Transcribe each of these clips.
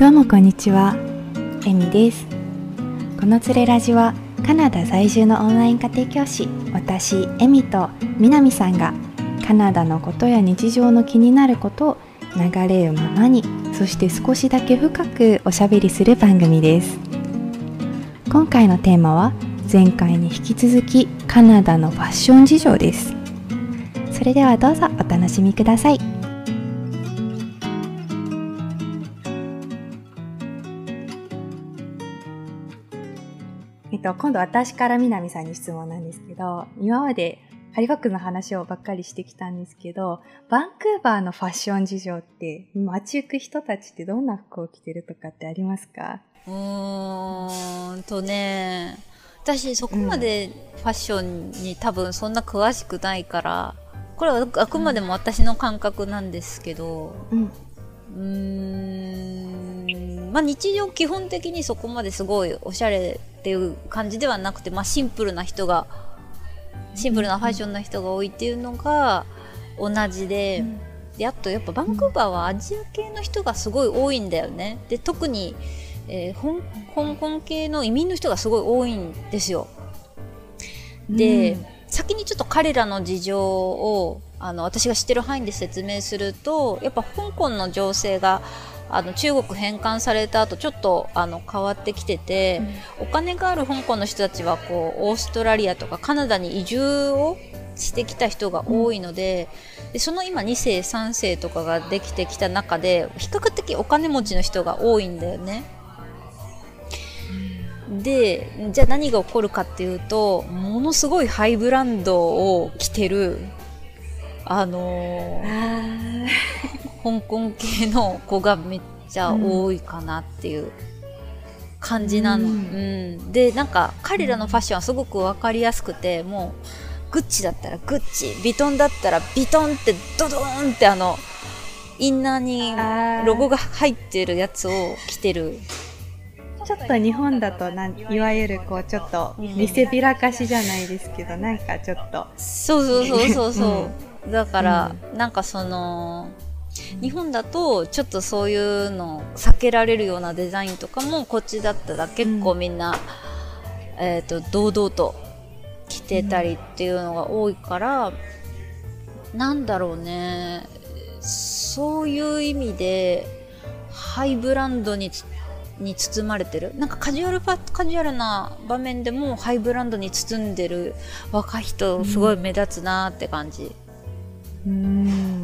どうもこんにちは、エミです。このつれラジはカナダ在住のオンライン家庭教師私エミとみなみさんがカナダのことや日常の気になることを流れるままにそして少しだけ深くおしゃべりする番組です。今回のテーマは前回に引き続きカナダのファッション事情です。それではどうぞお楽しみください。と、今度私から南さんに質問なんですけど、今までハリファックスの話をばっかりしてきたんですけど、バンクーバーのファッション事情って、街行く人たちってどんな服を着てるとかってありますか？うーんとね、私そこまでファッションに多分そんな詳しくないから、これはあくまでも私の感覚なんですけど、うん、うーん、まあ日常基本的にそこまですごいおしゃれっていう感じではなくて、まあシンプルな人が、シンプルなファッションな人が多いっていうのが同じで、うん、であとやっぱバンクーバーはアジア系の人がすごい多いんだよね。で特に、えー、香港系の移民の人がすごい多いんですよ。で、うん、先にちょっと彼らの事情をあの私が知ってる範囲で説明するとやっぱ香港の情勢があの中国返還された後ちょっとあの変わってきてて、うん、お金がある香港の人たちはこうオーストラリアとかカナダに移住をしてきた人が多いのでうん、でその今2世3世とかができてきた中で比較的お金持ちの人が多いんだよね。でじゃあ何が起こるかっていうとものすごいハイブランドを着てるあのー、香港系の子がめっちゃ多いかなっていう感じなの。うん、うん、でなんか彼らのファッションはすごく分かりやすくてもうグッチだったらグッチビトンだったらビトンってドドーンってあのインナーにロゴが入ってるやつを着てる。ちょっと日本だとなんいわゆるこうちょっと見せびらかしじゃないですけどなんかちょっと。そうそうそうそうそう、だから、うん、なんかその日本だとちょっとそういうの避けられるようなデザインとかもこっちだったら結構みんな、うん、えーと、堂々と着てたりっていうのが多いから、うん、なんだろうね。そういう意味でハイブランドにに包まれてる。なんかカジュアルカジュアルな場面でもハイブランドに包んでる若い人すごい目立つなって感じ。うんうん。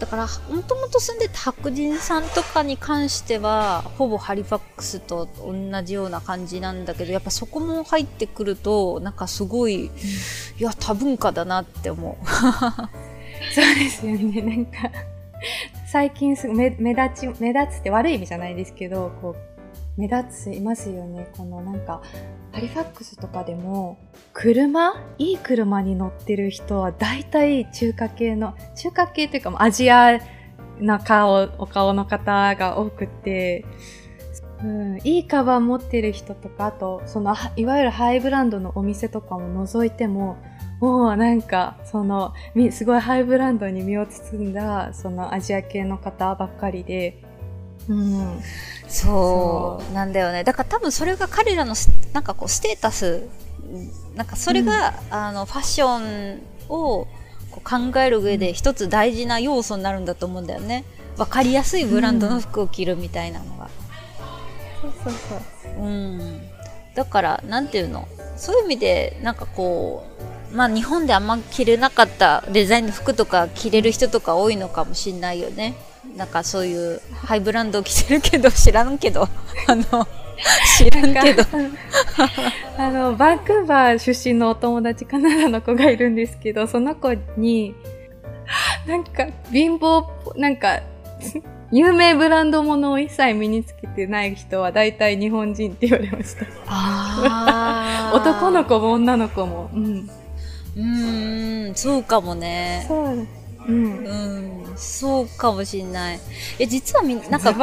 だからもともと住んでた白人さんとかに関してはほぼハリファックスと同じような感じなんだけどやっぱそこも入ってくるとなんかすごい、うん、いや多文化だなって思う。そうですよね。なんか最近す目目立ち目立つって悪い意味じゃないですけどこう目立ついますよね。このなんかハリファックスとかでも車？いい車に乗ってる人は大体中華系の中華系というかアジアな顔お顔の方が多くて、うん、いいカバン持ってる人とかあとそのいわゆるハイブランドのお店とかも覗いてももうなんかそのすごいハイブランドに身を包んだそのアジア系の方ばっかりでうん、そう。なんだよね。だから多分それが彼らのなんかこうステータス。なんかそれが、うん、あのファッションをこう考える上で一つ大事な要素になるんだと思うんだよね。分かりやすいブランドの服を着るみたいなのが、うん、そうそうそう。うん。だからなんていうの？そういう意味でなんかこうまあ日本であんま着れなかったデザインの服とか着れる人とか多いのかもしれないよねなんかそういうハイブランド着てるけど知らんけど。あの知らんけど。あのバンクーバー出身のお友達カナダの子がいるんですけどその子になんか貧乏なんか有名ブランドものを一切身につけてない人は大体日本人って言われました。男の子も女の子も。うん。うんそうかもね。そう。うん、うん、そうかもしれない。え実はみなんか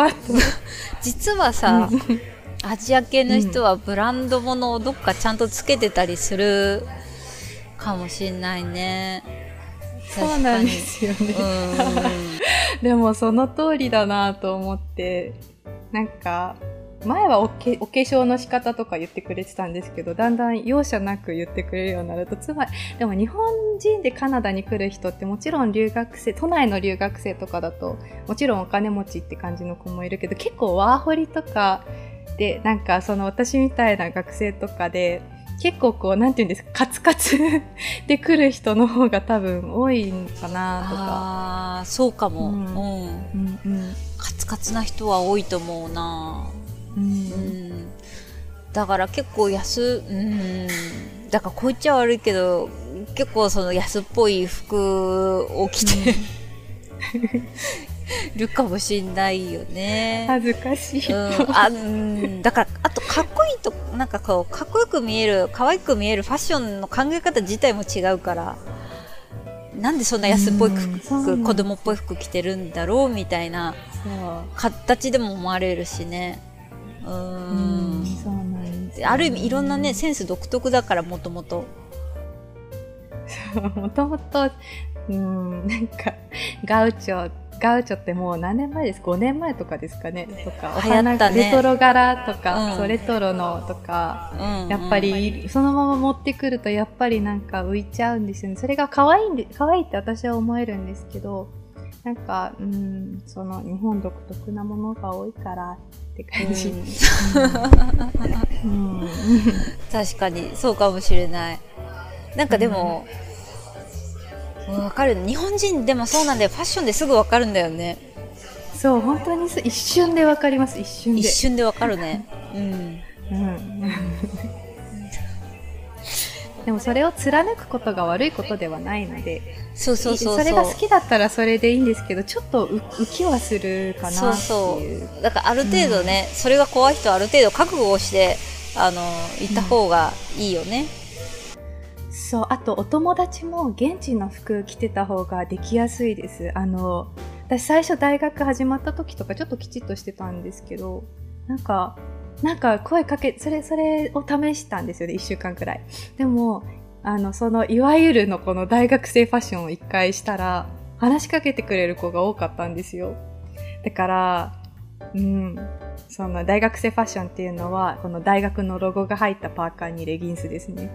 実は。さ、アジア系の人はブランド物をどっかちゃんとつけてたりするかもしれないね。そうなんですよね。でもその通りだなと思って、なんか、前はおけお化粧の仕方とか言ってくれてたんですけど、だんだん容赦なく言ってくれるようになると、つまり、でも日本人でカナダに来る人ってもちろん留学生、都内の留学生とかだと、もちろんお金持ちって感じの子もいるけど、結構ワーホリとかで、なんかその私みたいな学生とかで、結構こう、なんていうんですか、カツカツ で来る人の方が多分多いんかなとか。ああそうかも、ううんん。うんうん。カツカツな人は多いと思うなううん。んだから結構安うん。だからこう言っちゃ悪いけど結構その安っぽい服を着て、るかもしんないよね。恥ずかしい。うん、あうん。だからあとかっこいいとなんかこうかっこよく見える可愛く見えるファッションの考え方自体も違うからなんでそんな安っぽいうん。服、そう。なん子供っぽい服着てるんだろうみたいな。形でも思われるしねううん。ん、そうなんですよ。ある意味いろんなねセンス独特だからもともと。もともと、うん、なんか、ガウチョ、ガウチョってもう何年前です ?5 年前とかですかね？とか、お流行ったね。レトロ柄とか、うん。そう、レトロのとか、うん。やっぱり、そのまま持ってくると、やっぱりなんか浮いちゃうんですよね。それが可愛いんで、可愛いって私は思えるんですけど、なんか、うん、その日本独特なものが多いからって感じ。確かにそうかもしれない。なんかでも、うん。わかる。日本人でもそうなんだよ。ファッションですぐわかるんだよね。そう、本当にす一瞬でわかります、一瞬で。一瞬でわかるね。うん。うん。でもそれを貫くことが悪いことではないので、そうそうそうそうれが好きだったらそれでいいんですけど、ちょっと浮浮きはするかなっていう。そうそうだからある程度ね、それが怖い人はある程度覚悟をしてあの行った方がいいよね、そう、あとお友達も現地の服着てた方ができやすいです。あの、私最初大学始まった時とかちょっときちっとしてたんですけど、なんか、なんか声かけ、それ、それを試したんですよね、一週間くらい。でも、あの、その、いわゆるのこの大学生ファッションを一回したら、話しかけてくれる子が多かったんですよ。だから、うん、その大学生ファッションっていうのは、この大学のロゴが入ったパーカーにレギンスですね。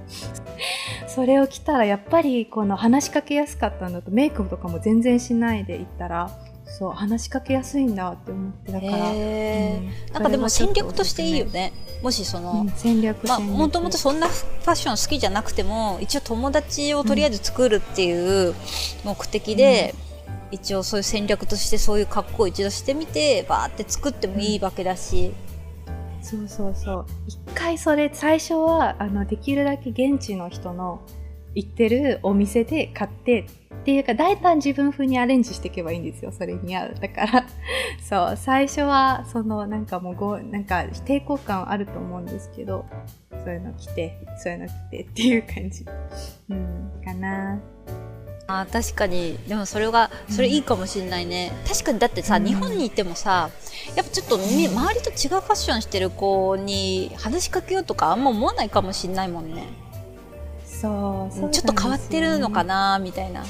それを着たらやっぱりこの話しかけやすかったんだとメイクとかも全然しないで行ったらそう話しかけやすいんだって思ってだから、へうん。ーなんかでも戦略としていいよね。もしその、うん戦略まあ、もともとそんなファッション好きじゃなくても一応友達をとりあえず作るっていう目的で、一応そういう戦略としてそういう格好を一度してみてバーって作ってもいいわけだし、そうそうそう。一回それ最初はあのできるだけ現地の人の行ってるお店で買ってっていうか大胆自分風にアレンジしていけばいいんですよ。それに合う。だから そう最初はそのなんかもうごなんか抵抗感あると思うんですけどそういうの着てそういうの着てっていう感じ。うんかな。あー確かに。でもそれがそれいいかもしれないね、確かにだってさ、うん。日本にいてもさやっぱちょっとみ周りと違うファッションしてる子に話しかけようとかあんま思わないかもしれないもんねそうちょっと変わってるのかなみたいな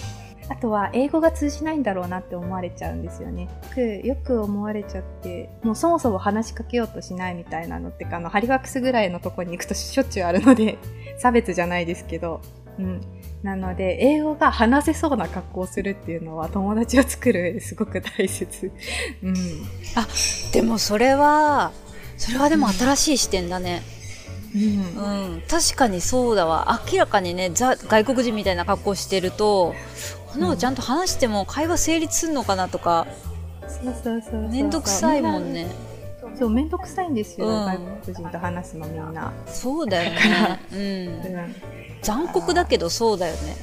あとは英語が通じないんだろうなって思われちゃうんですよね。よくよく思われちゃって、もうそもそも話しかけようとしないみたいなのってか、あの、ハリファクスぐらいのとこに行くとしょっちゅうあるので、差別じゃないですけど、うん。なので、英語が話せそうな格好をするっていうのは友達を作るすごく大切。うん。でもそれはそれはでも新しい視点だねうん。うん。確かにそうだわ。明らかにねザ外国人みたいな格好してるとこの子ちゃんと話しても会話成立するのかなとかそうそうそうそう。めんどくさいもんね。そう、めんどくさいんですよ、うん。外国人と話すのみんな。そうだよね。うん。うん。残酷だけどそうだよね。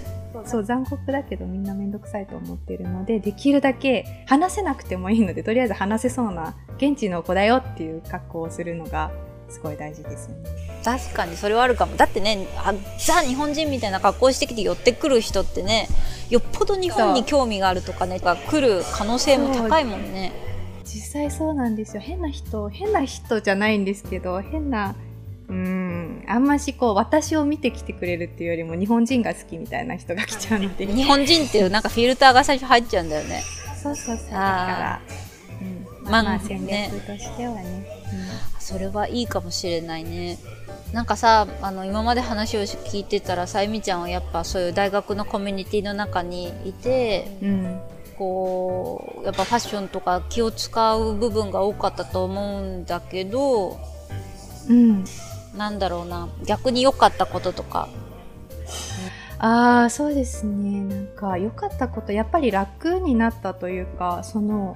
そう残酷だけどみんなめんどくさいと思ってるのでできるだけ話せなくてもいいのでとりあえず話せそうな現地の子だよっていう格好をするのがすごい大事ですよね。確かにそれはあるかも。だってねあザ日本人みたいな格好してきて寄ってくる人ってねよっぽど日本に興味があるとかねが来る可能性も高いもんね。実際そうなんですよ。変な人変な人じゃないんですけど変なうーんあんましこう私を見てきてくれるっていうよりも日本人が好きみたいな人が来ちゃうので。日本人っていうなんかフィルターが最初入っちゃうんだよね。そうそうそう。だから、うん、まあ、まあ戦略としてはね、それはいいかもしれないね。なんかさあの今まで話を聞いてたらさゆみちゃんはやっぱそういう大学のコミュニティの中にいてうん。うんこうやっぱファッションとか気を使う部分が多かったと思うんだけどうん、なんだろうな逆に良かったこととか。ああそうですね。なんか良かったことやっぱり楽になったというかその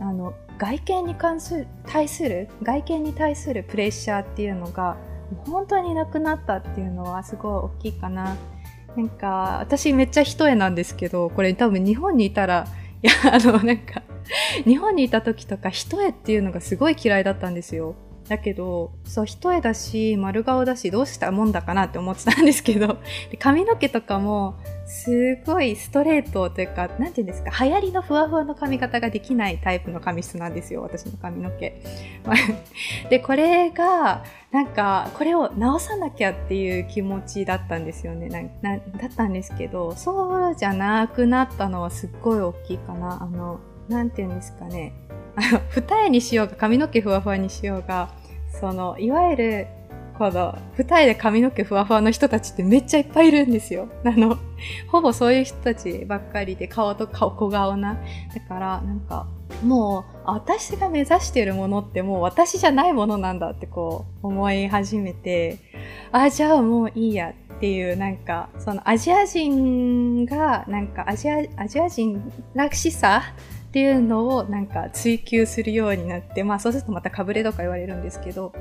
あの外見に関する対する外見に対するプレッシャーっていうのが本当になくなったっていうのはすごい大きいかな。なんか私めっちゃ一重なんですけどこれ多分日本にいたらいやあのなんか日本にいた時とか一重っていうのがすごい嫌いだったんですよ。だけどそう一重だし丸顔だしどうしたもんだかなって思ってたんですけど。で髪の毛とかもすごいストレートというかなんていうんですか流行りのふわふわの髪型ができないタイプの髪質なんですよ私の髪の毛。でこれがなんかこれを直さなきゃっていう気持ちだったんですよね。なだったんですけどそうじゃなくなったのはすっごい大きいかな。あのなんていうんですかね。あの二重にしようが髪の毛ふわふわにしようがそのいわゆるこの二重で髪の毛ふわふわの人たちってめっちゃいっぱいいるんですよ。あの、ほぼそういう人たちばっかりで顔と顔小顔な。だからなんかもう私が目指しているものってもう私じゃないものなんだってこう思い始めて、あ、じゃあもういいやっていうなんかそのアジア人がなんかアジアアジア人らしさっていうのをなんか追求するようになって、まあそうするとまたかぶれとか言われるんですけど、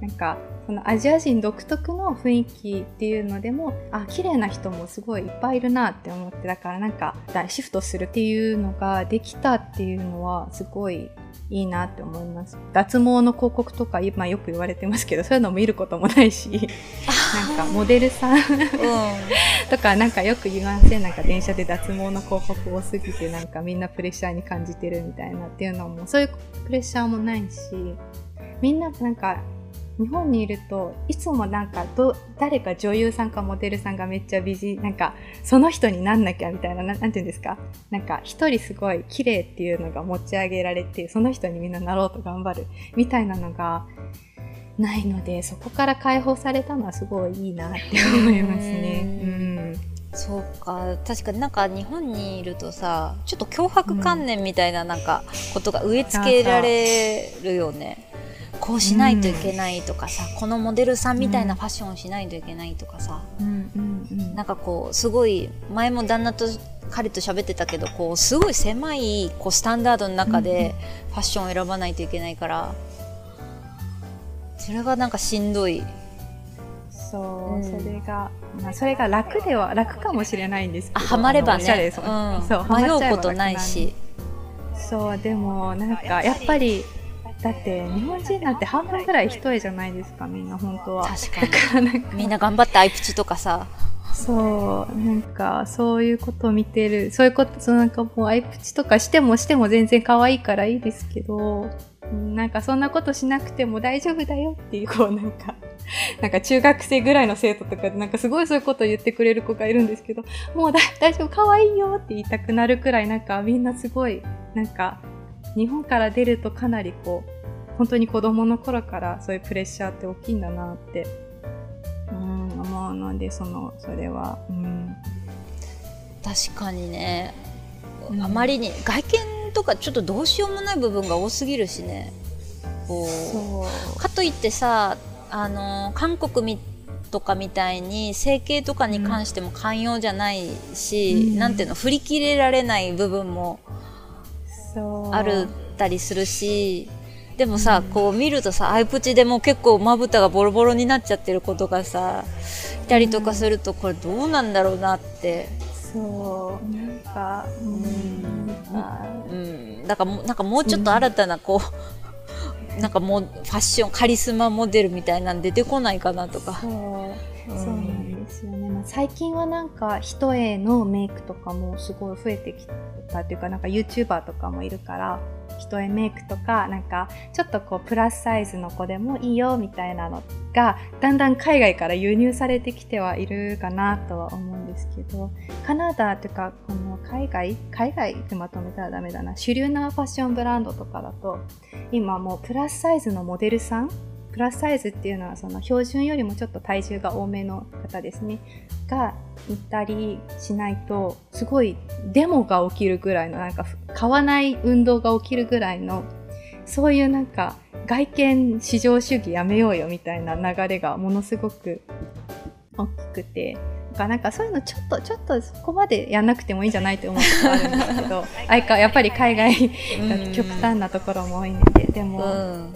なんかそのアジア人独特の雰囲気っていうのでもあ綺麗な人もすごいいっぱいいるなって思ってだからなんかだシフトするっていうのができたっていうのはすごいいいなって思います。脱毛の広告とか今よく言われてますけどそういうのも見ることもないし なんかモデルさんうん。とかなんかよく言いませんなんか電車で脱毛の広告多すぎてなんかみんなプレッシャーに感じてるみたいなっていうのもそういうプレッシャーもないしみんななんか日本にいるといつもなんかど誰か女優さんかモデルさんがめっちゃ美人なんかその人になんなきゃみたいなななんていうんですか？なんか一人すごい綺麗っていうのが持ち上げられてその人にみんななろうと頑張るみたいなのがないのでそこから解放されたのはすごいいいなって思いますね。うんそうか確かになんか日本にいるとさちょっと脅迫観念みたいななんかことが植え付けられるよね。こうしないといけないとかさ、このモデルさんみたいなファッションをしないといけないとかさ、うんうんうん。なんかこうすごい前も旦那と彼と喋ってたけどこうすごい狭いこうスタンダードの中でファッションを選ばないといけないからそれがなんかしんどい。そう、うん。それが、まあ、それが楽では楽かもしれないんですけどあハマればね。そう迷うことないし。そうでもなんかやっぱりだって日本人なんて半分ぐらい一重じゃないですかみんな本当は。確かに。だかみんな頑張ってアイプチとかさ。そうなんかそういうことを見てる。そういうことそうなんかもうアイプチとかしてもしても全然可愛いからいいですけどうんなんかそんなことしなくても大丈夫だよっていうこうなんかなんか中学生ぐらいの生徒とかでなんかすごいそういうことを言ってくれる子がいるんですけどもうだ大丈夫可愛いよって言いたくなるくらいなんかみんなすごいなんか日本から出るとかなりこう本当に子供の頃からそういうプレッシャーって大きいんだなってうん思うのでそのそれはうん。確かにね、うん。あまりに外見とかちょっとどうしようもない部分が多すぎるしね。かといってさあの韓国みとかみたいに整形とかに関しても寛容じゃないし、うん。なんていうの振り切れられない部分もあるったりするしでもさ、こう見るとさアイプチでも結構まぶたがボロボロになっちゃってる子とかさいたりとかするとこれどうなんだろうなって、そう。なんかうん。うん、だからもうなんかもうちょっと新たなこう、なんかもうファッションカリスマモデルみたいなん出てこないかなとか。そうなんですよね、まあ、最近はなんか一重のメイクとかもすごい増えてきたっていうかなんか YouTuber とかもいるから一重メイクとかなんかちょっとこうプラスサイズの子でもいいよみたいなのがだんだん海外から輸入されてきてはいるかなとは思うんでですけど、カナダというか、この海外、海外ってまとめたらダメだな、主流なファッションブランドとかだと、今もうプラスサイズのモデルさんプラスサイズっていうのはその標準よりもちょっと体重が多めの方ですね。がいたりしないとすごいデモが起きるぐらいのなんか買わない運動が起きるぐらいのそういうなんか外見至上主義やめようよみたいな流れがものすごく大きくて。かなんかそういうのちょっとちょっとそこまでやんなくてもいいんじゃないって思うことがあるんですけどあかやっぱり海外が極端なところも多いのででも、うん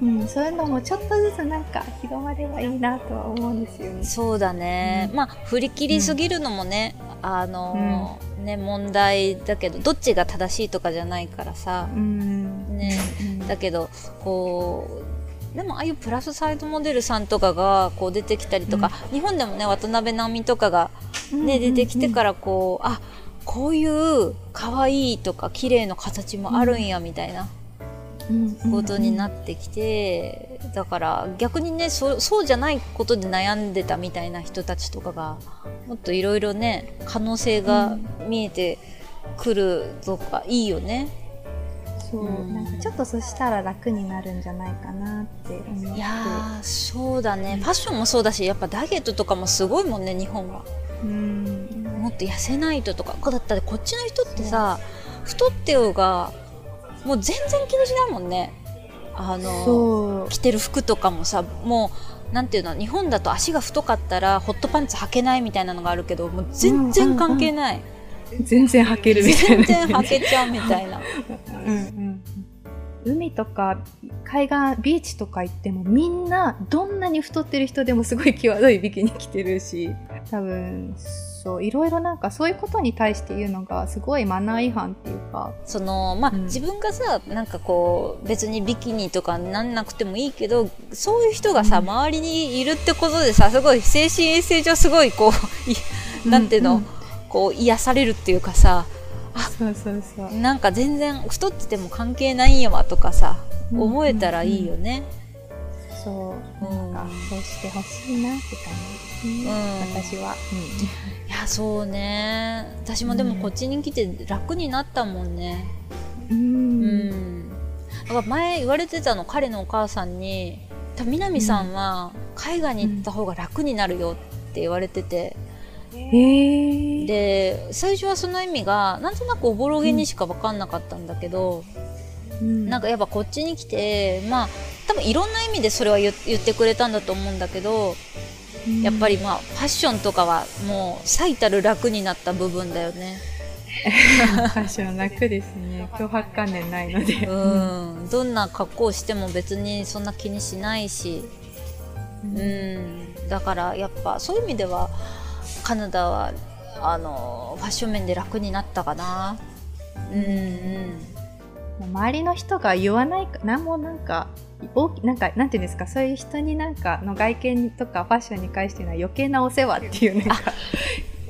うん、そういうのもちょっとずつなんか広まればいいなとは思うんですよね。そうだね、うん、まあ振り切りすぎるのもね、うん、あのー、ね問題だけどどっちが正しいとかじゃないからさ、ね、だけどこうでもああいうプラスサイドモデルさんとかがこう出てきたりとか、日本でもね渡辺直美とかがね、出てきてからこうあこういう可愛いとか綺麗な形もあるんやみたいな。ことになってきて、だから逆にねそそうじゃないことで悩んでたみたいな人たちとかがもっといろいろね可能性が見えてくるとかいいよね。そう、うん、なんかちょっとそしたら楽になるんじゃないかなって思って。いやそうだね、ファッションもそうだしやっぱダイエットとかもすごいもんね日本は。うん。もっと痩せないととか。だったらこっちの人ってさ太ってようがもう全然気にしないもんね。あの着てる服とかもさもうなんていうの日本だと足が太かったらホットパンツ履けないみたいなのがあるけどもう全然関係ない、うんうん、全然履けるみたいな、全然履けちゃうみたいな。うん、うん。海とか海岸ビーチとか行ってもみんなどんなに太ってる人でもすごい際どいビキニ着てるし多分そういろいろなんかそういうことに対して言うのがすごいマナー違反っていうか。そのまあ、うん、自分がさなんかこう別にビキニとかなんなくてもいいけどそういう人がさ、うん、周りにいるってことでさすごい精神衛生上すごいこうなんていうの、うん。うん、こう癒されるっていうかさそうそうそう。なんか全然太ってても関係ないんやわとかさ思えたらいいよね、そう。なんかそうしてほしいなって感じですね、私は、いやそうね。私もでもこっちに来て楽になったもんね。うん、前言われてたの彼のお母さんに「南さんは海外に行った方が楽になるよ」って言われてて、で最初はその意味がなんとなくおぼろげにしか分かんなかったんだけど、うん、なんかやっぱこっちに来てまあ多分いろんな意味でそれは言ってくれたんだと思うんだけど、うん、やっぱりまあファッションとかはもう最たる楽になった部分だよね。ファッション楽ですね。脅迫観念ないので。うん。どんな格好をしても別にそんな気にしないし、うん、うん。だからやっぱそういう意味ではカナダはあのファッション面で楽になったかな。うんうん周りの人が言わない何もなんか大きなんかなんていうんですかそういう人になんかの外見とかファッションに関してのは余計なお世話っていうなんか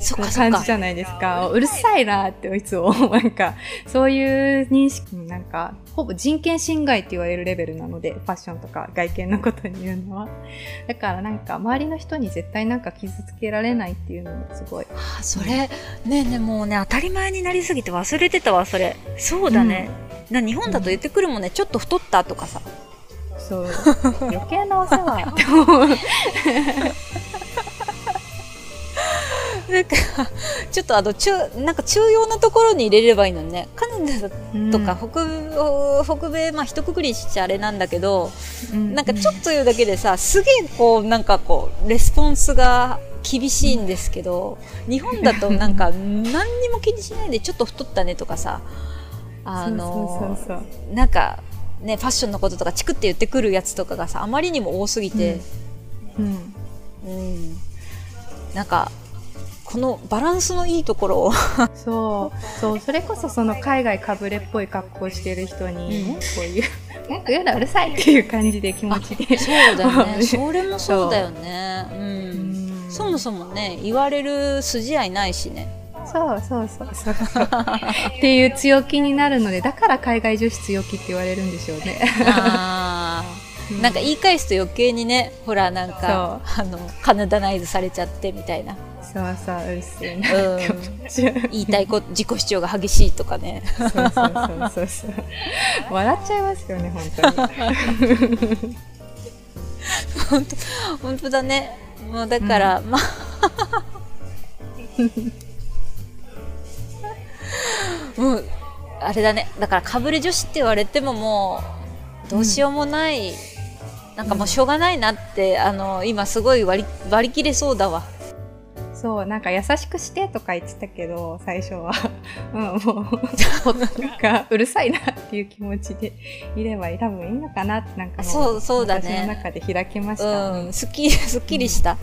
そか感じじゃないですか。うるさいなっていつもなんかそういう認識なんかほぼ人権侵害って言われるレベルなのでファッションとか外見のことに言うのはだからなんか周りの人に絶対なんか傷つけられないっていうのもすごい。あそれねねもうね当たり前になりすぎて忘れてたわそれ。そうだね。うん、日本だと言ってくるもんね、うん、ちょっと太ったとかさ。そう。余計なお世話。って思う。なんかちょっとあの中なんか中央なところに入れればいいのね。カナダとか北,、うん、北米まあ一括りしちゃあれなんだけど、うん、なんかちょっと言うだけでさすげえこうなんかこうレスポンスが厳しいんですけど、日本だとなんか 何にも気にしないでちょっと太ったねとかさあのなんかねファッションのこととかチクって言ってくるやつとかがさあまりにも多すぎて、うん、うん、なんかこのバランスのいいところを。そう。そう。それこそその海外かぶれっぽい格好してる人に、うん、こういう文句言うのうるさいっていう感じで気持ち。でそうだよね。それもそうだよね。うん、そもそもね言われる筋合いないしねそうそうそう。そうっていう強気になるのでだから海外女子強気って言われるんでしょうね。あなんか言い返すと余計にねほらなんかあのカナダナイズされちゃってみたいな。そうそううるせえな、うん、言いたいこと自己主張が激しいとかね。そうそうそうそうそう。笑っちゃいますよね本当に。本当本当だね。もうだから、まあもうあれだね。だからかぶれ女子って言われてももうどうしようもない、なんかもうしょうがないなって、あの今すごい割り割り切れそうだわ。そうなんか優しくしてとか言ってたけど最初は。うんもうなんかうるさいなっていう気持ちでいれば多分いいのかなってなんかもそうそうだね。私の中で開けました、うんすっきりすっきりした、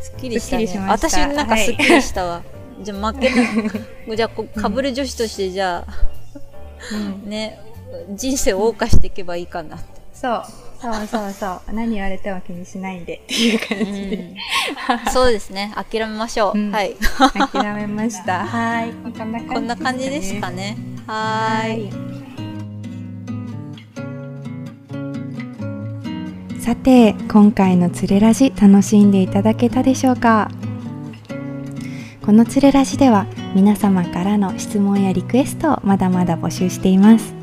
すっきりしたね。すっきりしました。私なんかすっきりしたわ、じゃあ負けなじゃあこかぶれ女子としてじゃあうん。ね人生を謳歌していけばいいかなって、そう。そうそうそう。何言われても気にしないでっていう感じ。で、そうですね。諦めましょう、うん。はい。諦めました。はい。こんな感じこんな感じですかね。はーい。さて今回のつれラジ楽しんでいただけたでしょうか？このつれラジでは皆様からの質問やリクエストをまだまだ募集しています。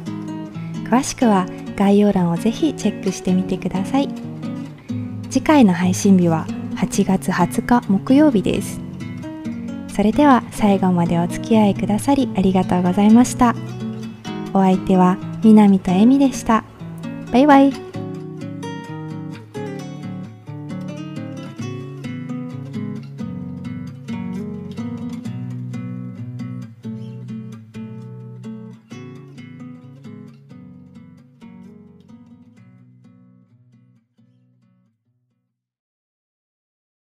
詳しくは概要欄をぜひチェックしてみてください。次回の配信日は8月20日木曜日です。それでは最後までお付き合いくださりありがとうございました。お相手は南とえみでした。バイバイ。